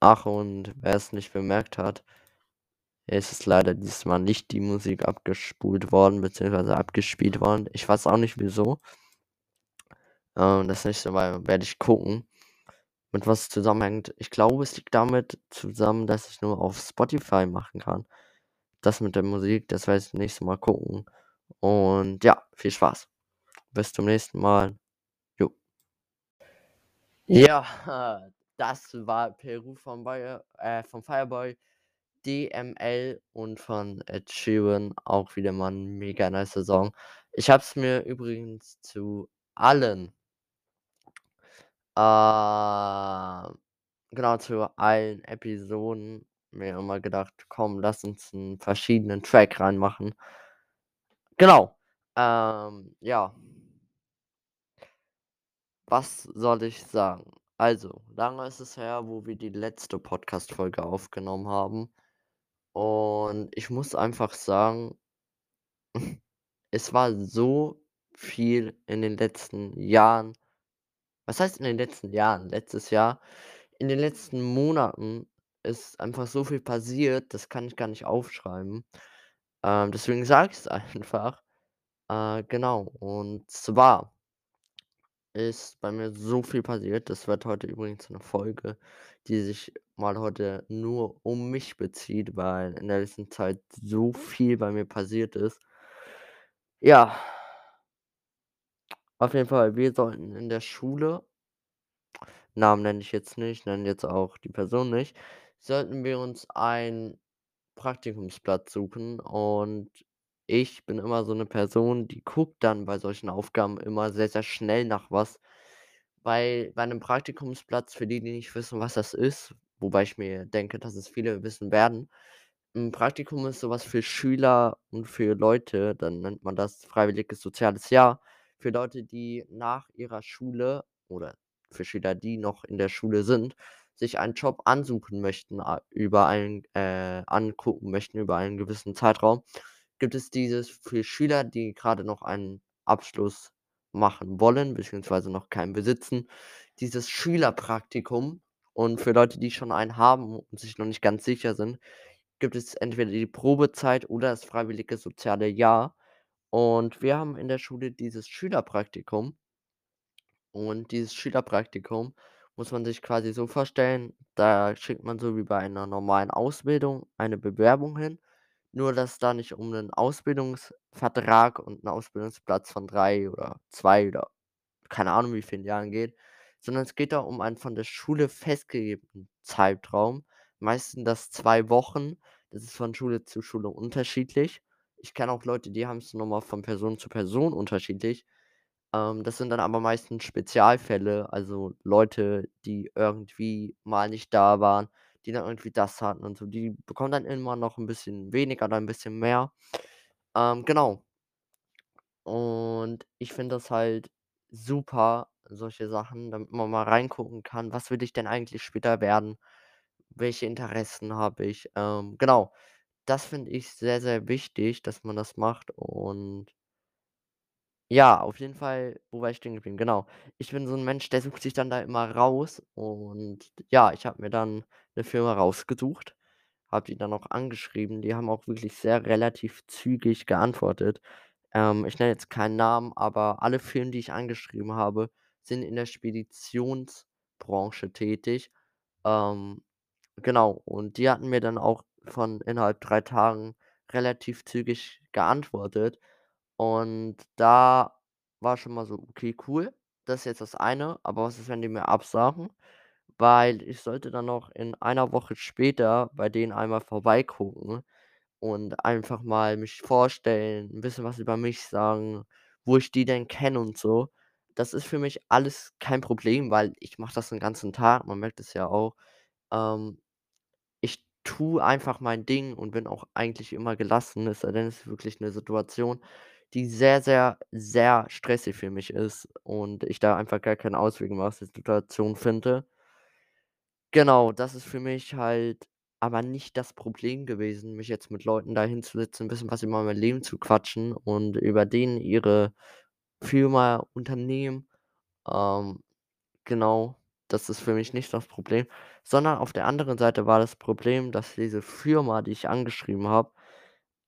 Ach, und wer es nicht bemerkt hat, es ist leider diesmal nicht die Musik abgespult worden, beziehungsweise abgespielt worden. Ich weiß auch nicht wieso. Ähm, das nächste Mal werde ich gucken, mit was es zusammenhängt. Ich glaube, es liegt damit zusammen, dass ich nur auf Spotify machen kann. Das mit der Musik, das werde ich das nächste Mal gucken. Und ja, viel Spaß. Bis zum nächsten Mal. Jo. Ja, das war Peru von, Bayer, äh, von Fireboy, DML und von Ed Sheeran. Auch wieder mal ein mega nice Song. Ich habe es mir übrigens zu allen, äh, genau, zu allen Episoden mir immer gedacht, komm, lass uns einen verschiedenen Track reinmachen. Genau. Ähm, ja. Was soll ich sagen? Also, lange ist es her, wo wir die letzte Podcast-Folge aufgenommen haben. Und ich muss einfach sagen, es war so viel in den letzten Jahren. Was heißt in den letzten Jahren? Letztes Jahr. In den letzten Monaten ist einfach so viel passiert, das kann ich gar nicht aufschreiben. Ähm, deswegen sage ich es einfach. Äh, genau. Und zwar ist bei mir so viel passiert. Das wird heute übrigens eine Folge, die sich mal heute nur um mich bezieht, weil in der letzten Zeit so viel bei mir passiert ist. Ja. Auf jeden Fall, wir sollten in der Schule Namen nenne ich jetzt nicht, nenne jetzt auch die Person nicht, sollten wir uns einen Praktikumsplatz suchen und ich bin immer so eine Person, die guckt dann bei solchen Aufgaben immer sehr, sehr schnell nach was. Weil bei einem Praktikumsplatz, für die, die nicht wissen, was das ist, wobei ich mir denke, dass es viele wissen werden, 'n Praktikum ist sowas für Schüler und für Leute, dann nennt man das freiwilliges soziales Jahr, für Leute, die nach ihrer Schule oder für Schüler, die noch in der Schule sind, sich einen Job ansuchen möchten, über einen äh, angucken möchten über einen gewissen Zeitraum, gibt es dieses für Schüler, die gerade noch einen Abschluss machen wollen, beziehungsweise noch keinen besitzen, dieses Schülerpraktikum. Und für Leute, die schon einen haben und sich noch nicht ganz sicher sind, gibt es entweder die Probezeit oder das freiwillige soziale Jahr. Und wir haben in der Schule dieses Schülerpraktikum. Und dieses Schülerpraktikum muss man sich quasi so vorstellen, da schickt man so wie bei einer normalen Ausbildung eine Bewerbung hin, nur dass da nicht um einen Ausbildungsvertrag und 'n Ausbildungsplatz von 3 oder 2 oder keine Ahnung wie vielen Jahren geht, sondern es geht da um einen von der Schule festgegebenen Zeitraum, meistens das 2 Wochen. Das ist von Schule zu Schule unterschiedlich. Ich kenne auch Leute, die haben's noch mal von Person zu Person unterschiedlich. Ähm, das sind dann aber meistens Spezialfälle, also Leute, die irgendwie mal nicht da waren, die dann irgendwie das hatten und so. Die bekommen dann immer noch 'n bisschen weniger oder 'n bisschen mehr. Ähm, genau. Und ich finde das halt super, solche Sachen, damit man mal reingucken kann: „Was will ich denn eigentlich später werden? Welche Interessen habe ich?“ Ähm, genau. Das finde ich sehr, sehr wichtig, dass man das macht und ja, auf jeden Fall, wo war ich stehen geblieben? Genau. Ich bin so 'n Mensch, der sucht sich dann da immer raus und ja, ich habe mir dann 'ne Firma rausgesucht, habe die dann auch angeschrieben. Die haben auch wirklich sehr relativ zügig geantwortet. Ähm, ich nenne jetzt keinen Namen, aber alle Firmen, die ich angeschrieben habe, sind in der Speditionsbranche tätig. Ähm, genau, und die hatten mir dann auch von innerhalb 3 Tagen relativ zügig geantwortet. Und da war schon mal so: „Okay, cool, das ist jetzt das eine, aber was ist, wenn die mir absagen?“ Weil ich sollte dann noch in einer Woche später bei denen einmal vorbeigucken und einfach mal mich vorstellen, 'n bisschen was über mich sagen, wo ich die denn kenne und so. Das ist für mich alles kein Problem, weil ich mache das den ganzen Tag, man merkt es ja auch. Ähm, ich tue einfach mein Ding und bin auch eigentlich immer gelassen, es sei denn, es ist wirklich 'ne Situation, die sehr, sehr, sehr stressig für mich ist und ich da einfach gar keinen Ausweg aus der Situation finde. Genau, das ist für mich halt aber nicht das Problem gewesen, mich jetzt mit Leuten da hinzusetzen, 'n bisschen was über mein Leben zu quatschen und über denen ihre Firma, Unternehmen. Ähm, genau, das ist für mich nicht das Problem, sondern auf der anderen Seite war das Problem, dass diese Firma, die ich angeschrieben habe,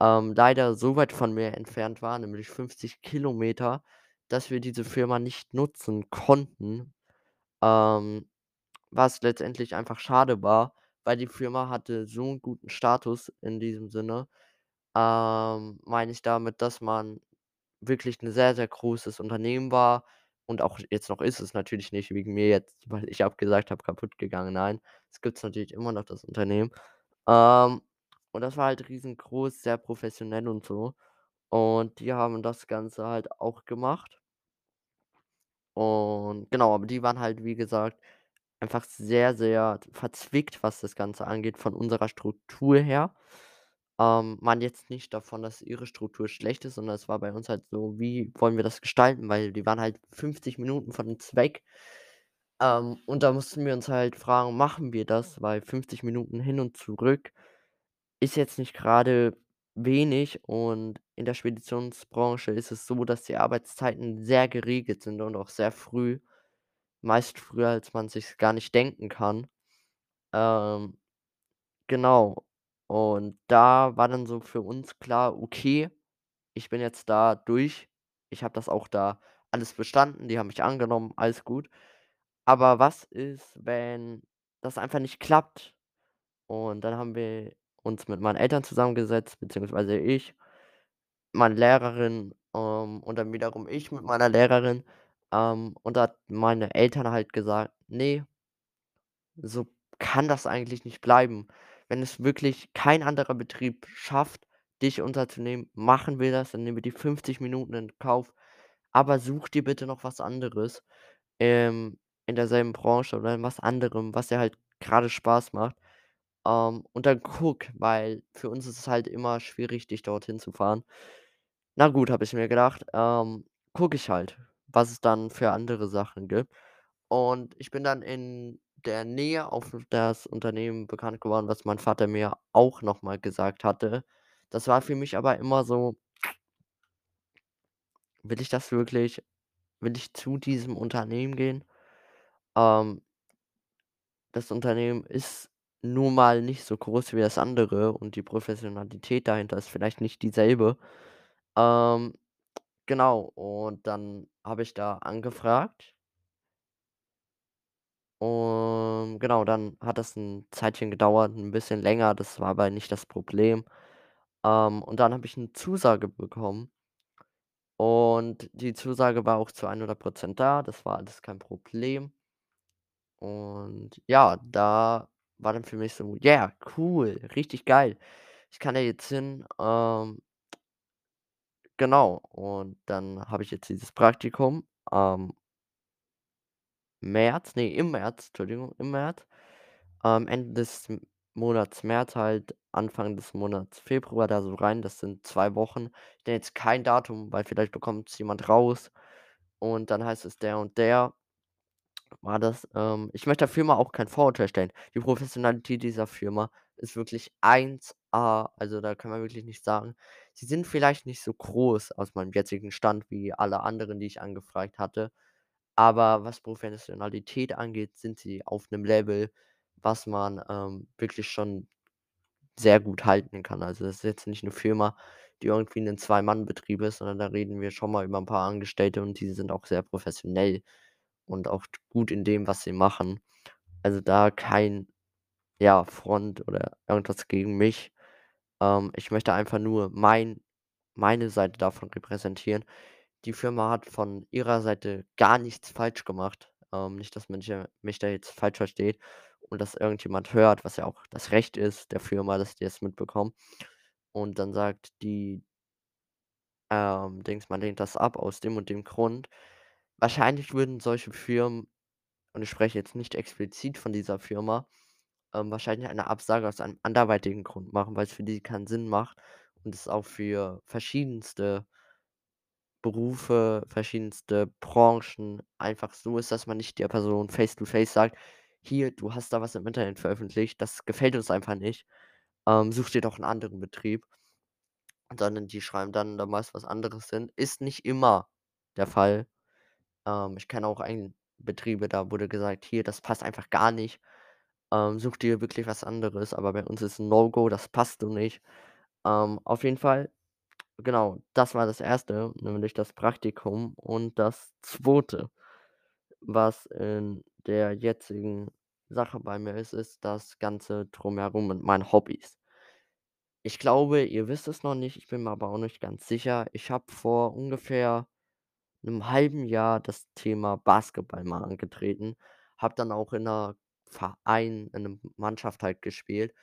ähm, leider so weit von mir entfernt war, nämlich 50 Kilometer, dass wir diese Firma nicht nutzen konnten, ähm, was letztendlich einfach schade war, weil die Firma hatte so 'n guten Status in diesem Sinne, ähm, meine ich damit, dass man wirklich 'n sehr, sehr großes Unternehmen war und auch jetzt noch ist es natürlich nicht wegen mir jetzt, weil ich abgesagt habe, kaputtgegangen. Nein, es gibt's natürlich immer noch das Unternehmen. Ähm, und das war halt riesengroß, sehr professionell und so. Und die haben das Ganze halt auch gemacht. Und genau, aber die waren halt, wie gesagt, einfach sehr, sehr verzwickt, was das Ganze angeht von unserer Struktur her. Ähm, meine jetzt nicht davon, dass ihre Struktur schlecht ist, sondern es war bei uns halt so: Wie wollen wir das gestalten? Weil die waren halt 50 Minuten von uns weg. Ähm, und da mussten wir uns halt fragen: „Machen wir das?“ Weil 50 Minuten hin und zurück ist jetzt nicht grade wenig und in der Speditionsbranche ist es so, dass die Arbeitszeiten sehr geregelt sind und auch sehr früh, meist früher, als man sich's gar nicht denken kann. Ähm, genau. Und da war dann so für uns klar: „Okay, ich bin jetzt da durch. Ich habe das auch da alles bestanden. Die haben mich angenommen, alles gut. Aber was ist, wenn das einfach nicht klappt?“ Und dann haben wir uns mit meinen Eltern zusammengesetzt, beziehungsweise ich, meine Lehrerin, ähm, und dann wiederum ich mit meiner Lehrerin. Ähm, und da hat meine Eltern halt gesagt: „Ne“ „so kann das eigentlich nicht bleiben. Wenn es wirklich kein anderer Betrieb schafft, dich unterzunehmen, machen wir das, dann nehmen wir die 50 Minuten in Kauf. Aber such dir bitte noch was anderes, ähm, in derselben Branche oder in was anderem, was dir halt grade Spaß macht. Ähm, und dann guck, weil für uns ist es halt immer schwierig, dich dorthin zu fahren.“ Na gut, habe ich mir gedacht, ähm, gucke ich halt, was es dann für andere Sachen gibt. Und ich bin dann in der Nähe auf das Unternehmen bekannt geworden, was mein Vater mir auch noch mal gesagt hatte. Das war für mich aber immer so will ich das wirklich? Will ich zu diesem Unternehmen gehen? Ähm das Unternehmen ist nun mal nicht so groß wie das andere und die Professionalität dahinter ist vielleicht nicht dieselbe. Ähm, genau, und dann habe ich da angefragt und genau, dann hat das 'n Zeitchen gedauert, 'n bisschen länger, das war aber nicht das Problem. Ähm, und dann habe ich 'ne Zusage bekommen und die Zusage war auch zu 100 % da, das war alles kein Problem. Und ja, da war dann für mich so: „Yeah, cool, richtig geil. Ich kann da jetzt hin.“ Ähm genau, und dann habe ich jetzt dieses Praktikum, ähm März, ne, im März, Entschuldigung, im März, ähm, Ende des Monats März halt, Anfang des Monats Februar da so rein. Das sind 2 Wochen. Ich nenne jetzt kein Datum, weil vielleicht bekommt's jemand raus und dann heißt es der und der war das. Ähm, ich möchte der Firma auch kein Vorurteil stellen. Die Professionalität dieser Firma ist wirklich 1A. Also, da kann man wirklich nichts sagen. Sie sind vielleicht nicht so groß aus meinem jetzigen Stand wie alle anderen, die ich angefragt hatte, aber was Professionalität angeht, sind sie auf 'nem Level, was man, ähm, wirklich schon sehr gut halten kann. Also, das ist jetzt nicht 'ne Firma, die irgendwie 'nen Zwei-Mann-Betrieb ist, sondern da reden wir schon mal über 'n paar Angestellte und die sind auch sehr professionell und auch gut in dem, was sie machen. Also, da kein, ja, Front oder irgendwas gegen mich. Ähm, ich möchte einfach nur mein meine Seite davon repräsentieren. Die Firma hat von ihrer Seite gar nichts falsch gemacht. Ähm, nicht, dass manche mich da jetzt falsch versteht und dass irgendjemand hört, was ja auch das Recht ist der Firma, dass die das mitbekommen und dann sagt die ähm, Dings, man lehnt das ab aus dem und dem Grund. Wahrscheinlich würden solche Firmen und ich spreche jetzt nicht explizit von dieser Firma, ähm, wahrscheinlich eine Absage aus einem anderweitigen Grund machen, weil's für die keinen Sinn macht und es auch für verschiedenste Berufe, verschiedenste Branchen einfach so ist, dass man nicht der Person face to face sagt: „Hier, du hast da was im Internet veröffentlicht, das gefällt uns einfach nicht. Ähm, such dir doch 'n anderen Betrieb.“ Sondern die schreiben dann da meist was anderes hin. Ist nicht immer der Fall. Ähm, ich kenne auch ein Betriebe, da wurde gesagt: „Hier, das passt einfach gar nicht.“ Ähm, such dir wirklich was anderes, aber bei uns ist 'n No-Go, das passt so nicht. Ähm, auf jeden Fall, genau, das war das erste, nämlich das Praktikum. Und das zweite, was in der jetzigen Sache bei mir ist, ist das Ganze Drumherum mit meinen Hobbys. Ich glaube, ihr wisst es noch nicht, ich bin mir aber auch nicht ganz sicher. Ich habe vor ungefähr 'nem halben Jahr das Thema Basketball mal angetreten, habe dann auch in 'ner Verein in 'nem Mannschaft halt gespielt,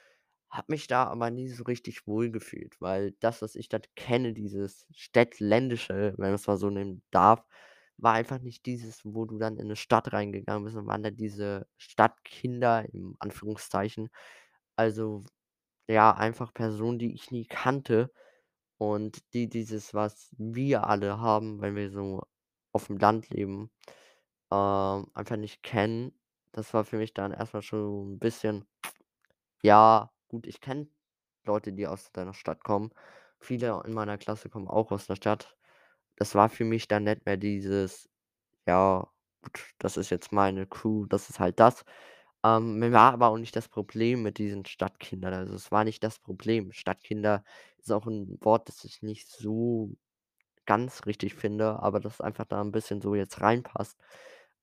habe mich da aber nie so richtig wohlgefühlt, weil das, was ich dort kenne, dieses Städtländische, wenn man's mal so nennen darf, war einfach nicht dieses, wo du dann in 'ne Stadt reingegangen bist und waren da diese Stadtkinder in Anführungszeichen. Also, ja, einfach Personen, die ich nie kannte und die dieses, was wir alle haben, wenn wir so auf'm Land leben, ähm, einfach nicht kennen. Das war für mich dann erst mal schon 'n bisschen ja, gut, ich kenne Leute, die aus deiner Stadt kommen. Viele in meiner Klasse kommen auch aus der Stadt. Das war für mich dann nicht mehr dieses: „Ja, gut, das ist jetzt meine Crew, das ist halt das.“ Ähm, mir war aber auch nicht das Problem mit diesen Stadtkindern. Also, es war nicht das Problem. Stadtkinder ist auch 'n Wort, das ich nicht so ganz richtig finde, aber das einfach da 'n bisschen so jetzt reinpasst.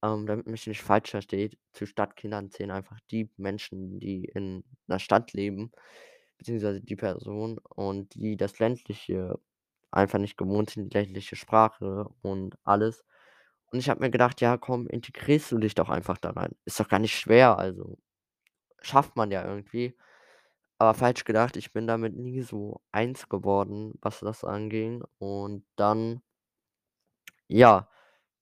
Ähm, damit mich nicht falsch versteht, zu Stadtkindern zählen einfach die Menschen, die in 'ner Stadt leben, beziehungsweise die Personen und die das Ländliche einfach nicht gewohnt sind, die ländliche Sprache und alles. Und ich habe mir gedacht: „Ja, komm, integrierst du dich doch einfach da rein. Ist doch gar nicht schwer, also, schafft man ja irgendwie.“ Aber falsch gedacht, ich bin damit nie so eins geworden, was das anging. Und dann ja,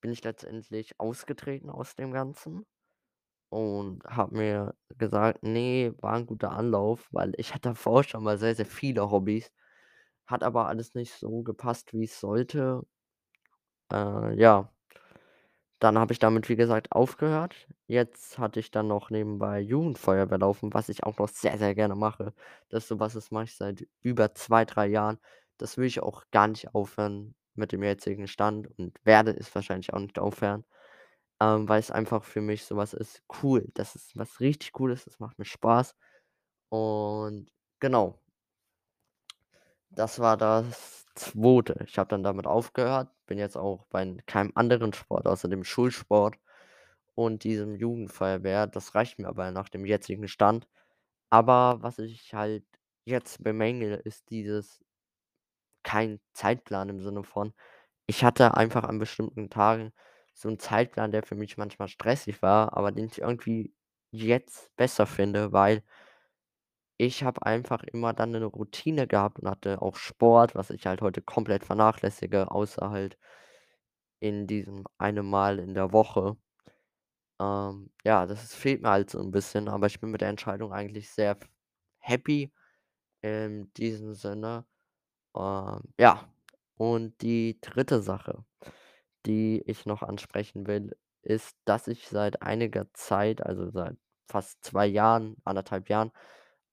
bin ich letztendlich ausgetreten aus dem Ganzen und habe mir gesagt: „Ne, war 'n guter Anlauf“, weil ich hatte davor schon mal sehr, sehr viele Hobbys, hat aber alles nicht so gepasst, wie's sollte. Äh, ja. Dann habe ich damit, wie gesagt, aufgehört. Jetzt hatte ich dann noch nebenbei Jugendfeuerwehr laufen, was ich auch noch sehr, sehr gerne mache. Das ist so was, das mache ich seit über 2, 3 Jahren. Das will ich auch gar nicht aufhören mit dem jetzigen Stand und werde es wahrscheinlich auch nicht aufhören, ähm, weil's einfach für mich so was ist cool. Das ist was richtig Cooles, das macht mir Spaß. Und genau. Das war das zweite. Ich habe dann damit aufgehört, bin jetzt auch bei keinem anderen Sport außer dem Schulsport und diesem Jugendfeuerwehr. Das reicht mir aber nach dem jetzigen Stand. Aber was ich halt jetzt bemängele, ist dieses kein Zeitplan im Sinne von ich hatte einfach an bestimmten Tagen so 'n Zeitplan, der für mich manchmal stressig war, aber den ich irgendwie jetzt besser finde, weil ich habe einfach immer dann 'ne Routine gehabt und hatte auch Sport, was ich halt heute komplett vernachlässige, außer halt in diesem einem Mal in der Woche. Ähm, ja, das fehlt mir halt so 'n bisschen, aber ich bin mit der Entscheidung eigentlich sehr happy in diesem Sinne. Ähm, ja, und die dritte Sache, die ich noch ansprechen will, ist, dass ich seit einiger Zeit, also seit fast 2 Jahren, 1 1/2 Jahren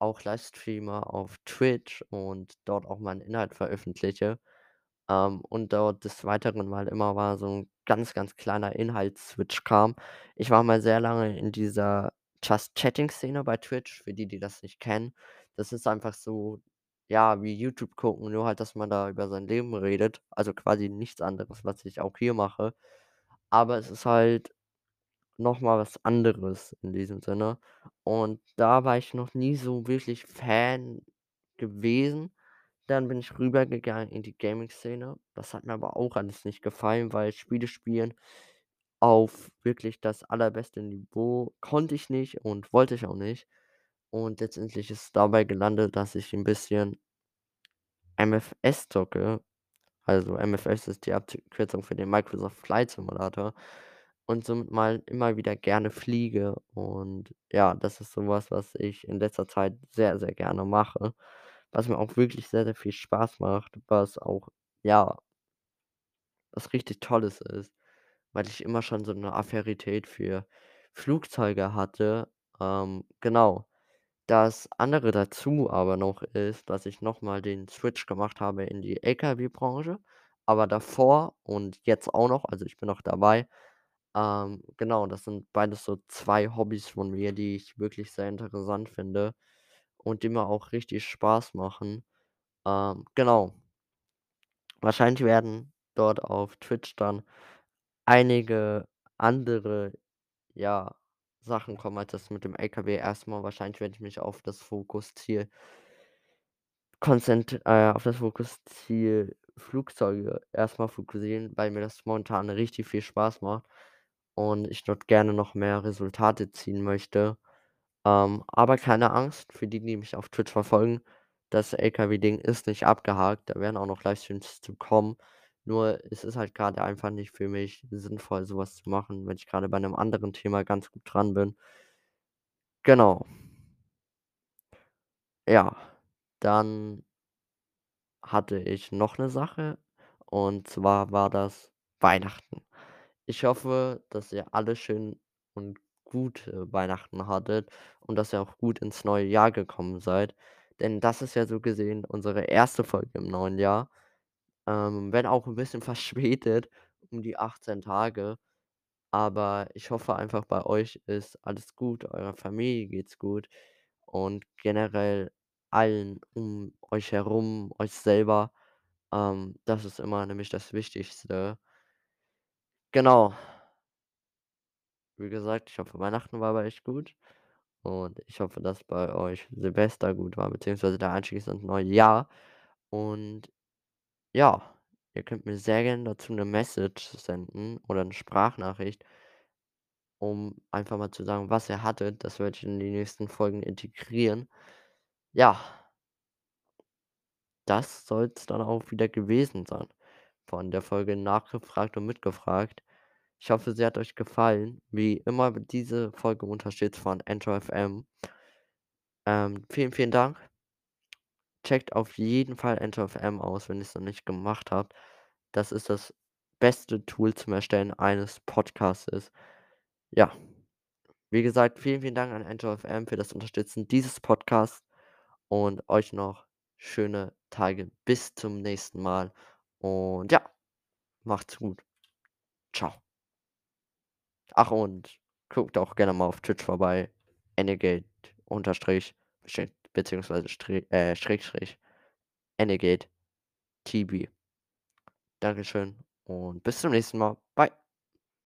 auch Livestreame auf Twitch und dort auch meinen Inhalt veröffentliche, ähm, und dort des Weiteren mal immer mal so 'n ganz, ganz kleiner Inhaltsswitch kam. Ich war mal sehr lange in dieser Just-Chatting-Szene bei Twitch, für die, die das nicht kennen. Das ist einfach so, ja, wie YouTube gucken, nur halt, dass man da über sein Leben redet, also quasi nichts anderes, was ich auch hier mache. Aber es ist halt noch mal was anderes in diesem Sinne. Und da war ich noch nie so wirklich Fan gewesen. Dann bin ich rübergegangen in die Gaming-Szene. Das hat mir aber auch alles nicht gefallen, weil Spiele spielen auf wirklich das allerbeste Niveau konnte ich nicht und wollte ich auch nicht. Und letztendlich ist es dabei gelandet, dass ich 'n bisschen MFS zocke. Also, MFS ist die Abkürzung für den Microsoft Flight Simulator und somit mal immer wieder gerne fliege. Und ja, das ist so was, ich in letzter Zeit sehr, sehr gerne mache, was mir auch wirklich sehr, sehr viel Spaß macht, was auch, ja was richtig Tolles ist, weil ich immer schon so 'ne Affinität für Flugzeuge hatte. Ähm, genau. Das andere dazu aber noch ist, dass ich noch mal den Switch gemacht habe in die LKW-Branche, aber davor und jetzt auch noch, also ich bin noch dabei, Ähm, genau, das sind beides so 2 Hobbys von mir, die ich wirklich sehr interessant finde und die mir auch richtig Spaß machen. Ähm, genau. Wahrscheinlich werden dort auf Twitch dann einige andere, ja, Sachen kommen als das mit dem LKW. Erst mal wahrscheinlich werde ich mich auf das Fokusziel konzent äh, auf das Fokusziel Flugzeuge erst mal fokussieren, weil mir das momentan richtig viel Spaß macht und ich dort gerne noch mehr Resultate ziehen möchte. Ähm, aber keine Angst für die, die mich auf Twitch verfolgen. Das LKW-Ding ist nicht abgehakt. Da werden auch noch Livestreams zu kommen. Nur es ist halt grade einfach nicht für mich sinnvoll, so was zu machen, wenn ich grade bei 'nem anderen Thema ganz gut dran bin. Genau. Ja, dann hatte ich noch 'ne Sache und zwar war das Weihnachten. Ich hoffe, dass ihr alle schön und gute Weihnachten hattet und dass ihr auch gut ins neue Jahr gekommen seid, denn das ist ja so gesehen unsere 1. Folge im neuen Jahr, ähm, wenn auch 'n bisschen verspätet um die 18 Tage. Aber ich hoffe einfach, bei euch ist alles gut, eurer Familie geht's gut und generell allen um euch herum, euch selber. Ähm, das ist immer nämlich das Wichtigste. Genau. Wie gesagt, ich hoffe, Weihnachten war bei euch gut und ich hoffe, dass bei euch Silvester gut war, beziehungsweise der Einstieg ins neue Jahr. Und ja, ihr könnt mir sehr gerne dazu 'ne Message senden oder 'ne Sprachnachricht um einfach mal zu sagen, was ihr hattet. Das werde ich in die nächsten Folgen integrieren. Ja. Das soll's dann auch wieder gewesen sein von der Folge „Nachgefragt und mitgefragt“. Ich hoffe, sie hat euch gefallen. Wie immer diese Folge unterstützt von Anchor FM. Ähm, vielen, vielen Dank. Checkt auf jeden Fall Anchor FM aus, wenn ihr's noch nicht gemacht habt. Das ist das beste Tool zum Erstellen eines Podcastes. Ja. Wie gesagt, vielen, vielen Dank an Anchor FM für das Unterstützen dieses Podcasts und euch noch schöne Tage. Bis zum nächsten Mal und ja, macht's gut. Tschau. Ach, und guckt auch gerne mal auf Twitch vorbei. Enegate Unterstrich bezieh beziehungsweise Strich äh, Schrägstrich Enegate TB. Dankeschön und bis zum nächsten Mal.